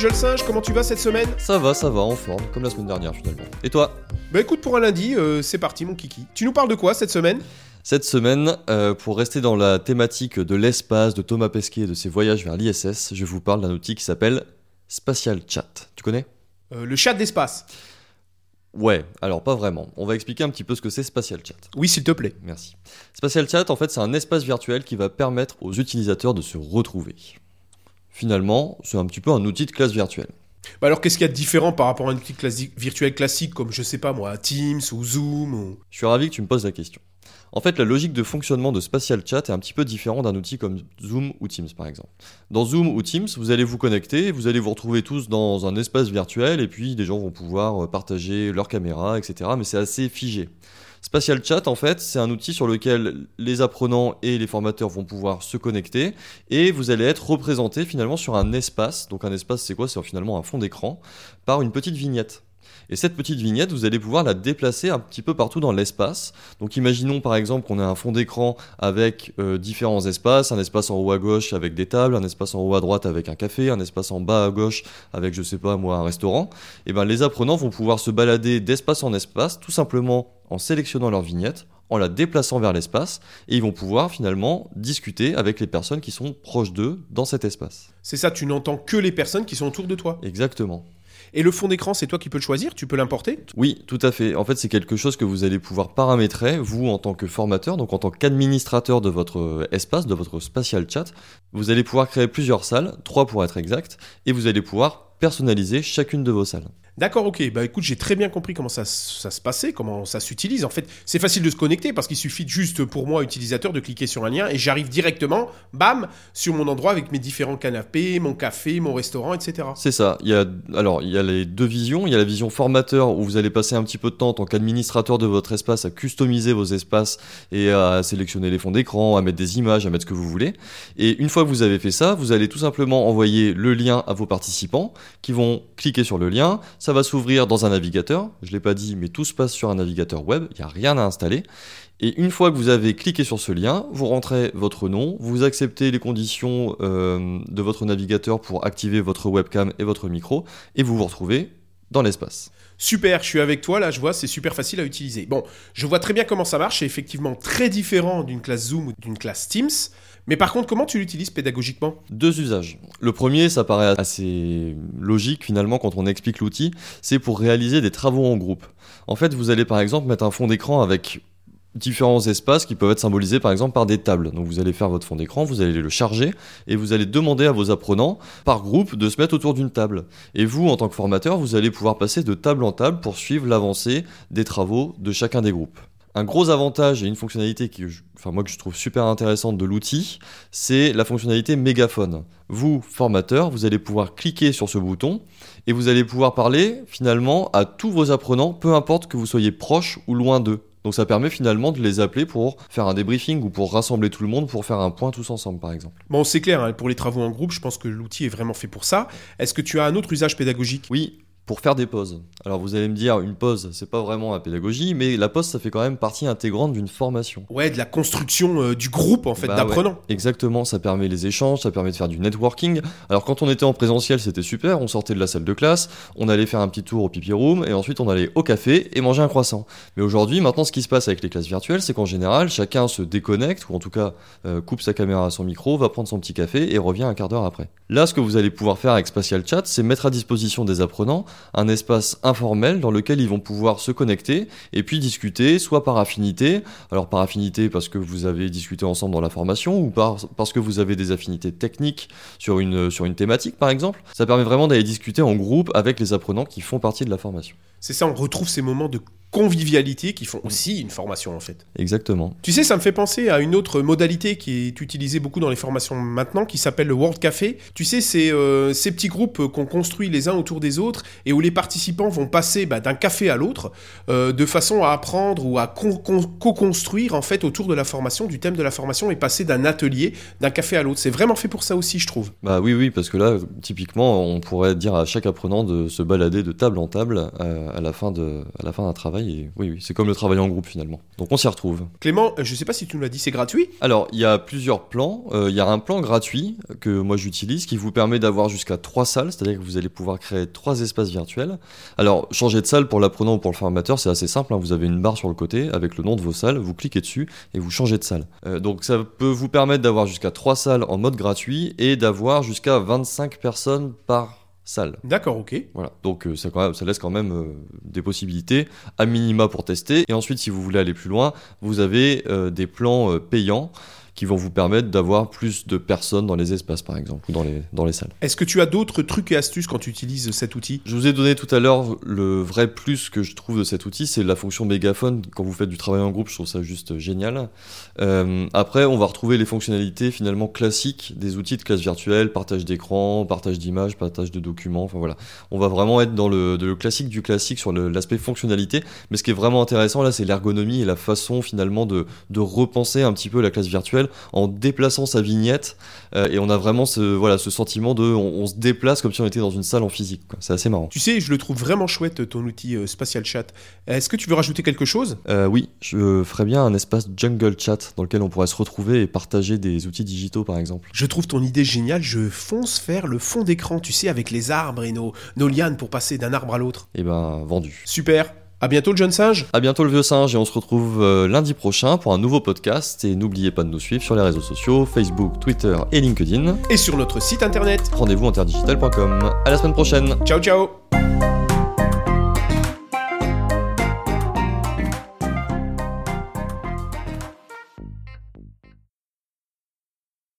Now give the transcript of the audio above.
Salut Singe, comment tu vas cette semaine? Ça va, ça va, en forme, comme la semaine dernière finalement. Et toi? Bah écoute, pour un lundi, euh, c'est parti mon kiki. Tu nous parles de quoi cette semaine? Cette semaine, euh, pour rester dans la thématique de l'espace, de Thomas Pesquet et de ses voyages vers l'ISS, je vous parle d'un outil qui s'appelle Spatial Chat. Tu connais? Euh, Le chat d'espace. Ouais, alors pas vraiment. On va expliquer un petit peu ce que c'est Spatial Chat. Oui, s'il te plaît. Merci. Spatial Chat, en fait, c'est un espace virtuel qui va permettre aux utilisateurs de se retrouver. Finalement, c'est un petit peu un outil de classe virtuelle. Bah alors qu'est-ce qu'il y a de différent par rapport à un outil classique, virtuel classique comme je sais pas moi, Teams ou Zoom ou... Je suis ravi que tu me poses la question. En fait, la logique de fonctionnement de Spatial Chat est un petit peu différent d'un outil comme Zoom ou Teams par exemple. Dans Zoom ou Teams, vous allez vous connecter, vous allez vous retrouver tous dans un espace virtuel et puis des gens vont pouvoir euh, partager leur caméra, etc. Mais c'est assez figé. Spatial Chat, en fait, c'est un outil sur lequel les apprenants et les formateurs vont pouvoir se connecter et vous allez être représenté finalement sur un espace. Donc un espace, c'est quoi? C'est finalement un fond d'écran par une petite vignette. Et cette petite vignette, vous allez pouvoir la déplacer un petit peu partout dans l'espace. Donc imaginons par exemple qu'on a un fond d'écran avec euh, différents espaces, un espace en haut à gauche avec des tables, un espace en haut à droite avec un café, un espace en bas à gauche avec je sais pas moi un restaurant. Et ben les apprenants vont pouvoir se balader d'espace en espace tout simplement en sélectionnant leur vignette, en la déplaçant vers l'espace, et ils vont pouvoir finalement discuter avec les personnes qui sont proches d'eux dans cet espace. C'est ça, tu n'entends que les personnes qui sont autour de toi. Exactement. Et le fond d'écran, c'est toi qui peux le choisir, tu peux l'importer Oui, tout à fait. En fait, c'est quelque chose que vous allez pouvoir paramétrer, vous, en tant que formateur, donc en tant qu'administrateur de votre euh, espace, de votre spatial chat. Vous allez pouvoir créer plusieurs salles, trois pour être exact, et vous allez pouvoir personnaliser chacune de vos salles. D'accord, ok. Bah écoute, j'ai très bien compris comment ça, se passait, comment ça s'utilise. En fait, c'est facile de se connecter parce qu'il suffit juste pour moi, utilisateur, de cliquer sur un lien et j'arrive directement, bam, sur mon endroit avec mes différents canapés, mon café, mon restaurant, etc. C'est ça. Il y a, alors, il y a les deux visions. Il y a la vision formateur où vous allez passer un petit peu de temps en tant qu'administrateur de votre espace à customiser vos espaces et à sélectionner les fonds d'écran, à mettre des images, à mettre ce que vous voulez. Et une fois que vous avez fait ça, vous allez tout simplement envoyer le lien à vos participants qui vont cliquer sur le lien. Ça va s'ouvrir dans un navigateur. Je ne l'ai pas dit, mais tout se passe sur un navigateur web. Il n'y a rien à installer. Et une fois que vous avez cliqué sur ce lien, vous rentrez votre nom, vous acceptez les conditions euh, de votre navigateur pour activer votre webcam et votre micro, et vous vous retrouvez dans l'espace. Super, je suis avec toi, là je vois, c'est super facile à utiliser. Bon, je vois très bien comment ça marche, c'est effectivement très différent d'une classe Zoom ou d'une classe Teams. Mais par contre, comment tu l'utilises pédagogiquement? Deux usages. Le premier, ça paraît assez logique finalement quand on explique l'outil, c'est pour réaliser des travaux en groupe. En fait, vous allez par exemple mettre un fond d'écran avec différents espaces qui peuvent être symbolisés par exemple par des tables. Donc vous allez faire votre fond d'écran, vous allez le charger et vous allez demander à vos apprenants par groupe de se mettre autour d'une table. Et vous, en tant que formateur, vous allez pouvoir passer de table en table pour suivre l'avancée des travaux de chacun des groupes. Un gros avantage et une fonctionnalité qui, enfin moi que je trouve super intéressante de l'outil, c'est la fonctionnalité mégaphone. Vous, formateur, vous allez pouvoir cliquer sur ce bouton et vous allez pouvoir parler finalement à tous vos apprenants, peu importe que vous soyez proche ou loin d'eux. Donc ça permet finalement de les appeler pour faire un débriefing ou pour rassembler tout le monde pour faire un point tous ensemble par exemple. Bon, c'est clair, hein, pour les travaux en groupe, je pense que l'outil est vraiment fait pour ça. Est-ce que tu as un autre usage pédagogique? Oui, pour faire des pauses. Alors vous allez me dire, une pause, c'est pas vraiment la pédagogie, mais la pause, ça fait quand même partie intégrante d'une formation. Ouais, de la construction euh, du groupe en fait Bah d'apprenants. ouais, exactement, ça permet les échanges, ça permet de faire du networking. Alors quand on était en présentiel, c'était super, on sortait de la salle de classe, on allait faire un petit tour au pipi room, et ensuite on allait au café et manger un croissant. Mais aujourd'hui, maintenant, ce qui se passe avec les classes virtuelles, c'est qu'en général, chacun se déconnecte, ou en tout cas euh, coupe sa caméra à son micro, va prendre son petit café et revient un quart d'heure après. Là, ce que vous allez pouvoir faire avec Spatial Chat, c'est mettre à disposition des apprenants un espace informel dans lequel ils vont pouvoir se connecter et puis discuter, soit par affinité, alors par affinité parce que vous avez discuté ensemble dans la formation, ou par, parce que vous avez des affinités techniques sur une, sur une thématique par exemple. Ça permet vraiment d'aller discuter en groupe avec les apprenants qui font partie de la formation. C'est ça, on retrouve ces moments de convivialité qui font aussi une formation en fait. Exactement. Tu sais, ça me fait penser à une autre modalité qui est utilisée beaucoup dans les formations maintenant, qui s'appelle le World Café. Tu sais, c'est euh, ces petits groupes qu'on construit les uns autour des autres et où les participants vont passer bah, d'un café à l'autre euh, de façon à apprendre ou à con- con- co-construire en fait autour de la formation, du thème de la formation et passer d'un atelier, d'un café à l'autre. C'est vraiment fait pour ça aussi, je trouve. Bah oui, oui, parce que là, typiquement, on pourrait dire à chaque apprenant de se balader de table en table euh, à à la fin d'un travail Et oui, oui, c'est comme le travail en groupe finalement. Donc on s'y retrouve. Clément, je sais pas si tu nous l'as dit, c'est gratuit? Alors, il y a plusieurs plans. Euh, Il y a un plan gratuit que moi j'utilise qui vous permet d'avoir jusqu'à trois salles, c'est-à-dire que vous allez pouvoir créer trois espaces virtuels. Alors, changer de salle pour l'apprenant ou pour le formateur, c'est assez simple. hein. Vous avez une barre sur le côté avec le nom de vos salles, vous cliquez dessus et vous changez de salle. Euh, donc, ça peut vous permettre d'avoir jusqu'à trois salles en mode gratuit et d'avoir jusqu'à 25 personnes par salle. D'accord, ok. Voilà, donc euh, ça, quand même- ça laisse quand même euh, des possibilités à minima pour tester. Et ensuite, si vous voulez aller plus loin, vous avez euh, des plans payants qui vont vous permettre d'avoir plus de personnes dans les espaces, par exemple, ou dans les, dans les salles. Est-ce que tu as d'autres trucs et astuces quand tu utilises cet outil? Je vous ai donné tout à l'heure le vrai plus que je trouve de cet outil, c'est la fonction mégaphone. Quand vous faites du travail en groupe, je trouve ça juste génial. Euh, après, on va retrouver les fonctionnalités finalement classiques des outils de classe virtuelle, partage d'écran, partage d'images, partage de documents. Enfin voilà, on va vraiment être dans le, de le classique du classique sur l'aspect fonctionnalité. Mais ce qui est vraiment intéressant là, c'est l'ergonomie et la façon finalement de, de repenser un petit peu la classe virtuelle en déplaçant sa vignette. Euh, et on a vraiment ce, voilà, ce sentiment de, on, on se déplace comme si on était dans une salle en physique. C'est assez marrant. Tu sais, je le trouve vraiment chouette ton outil euh, Spatial Chat. Est-ce que tu veux rajouter quelque chose? Euh, oui, je ferais bien un espace jungle chat dans lequel on pourrait se retrouver et partager des outils digitaux par exemple. Je trouve ton idée géniale, je fonce faire le fond d'écran, tu sais, avec les arbres et nos, nos lianes pour passer d'un arbre à l'autre. Et ben vendu. Super. À bientôt le jeune singe. À bientôt le vieux singe et on se retrouve euh, lundi prochain pour un nouveau podcast et n'oubliez pas de nous suivre sur les réseaux sociaux Facebook, Twitter et LinkedIn. Et sur notre site internet. Rendez-vous interdigital.com. À la semaine prochaine. Ciao ciao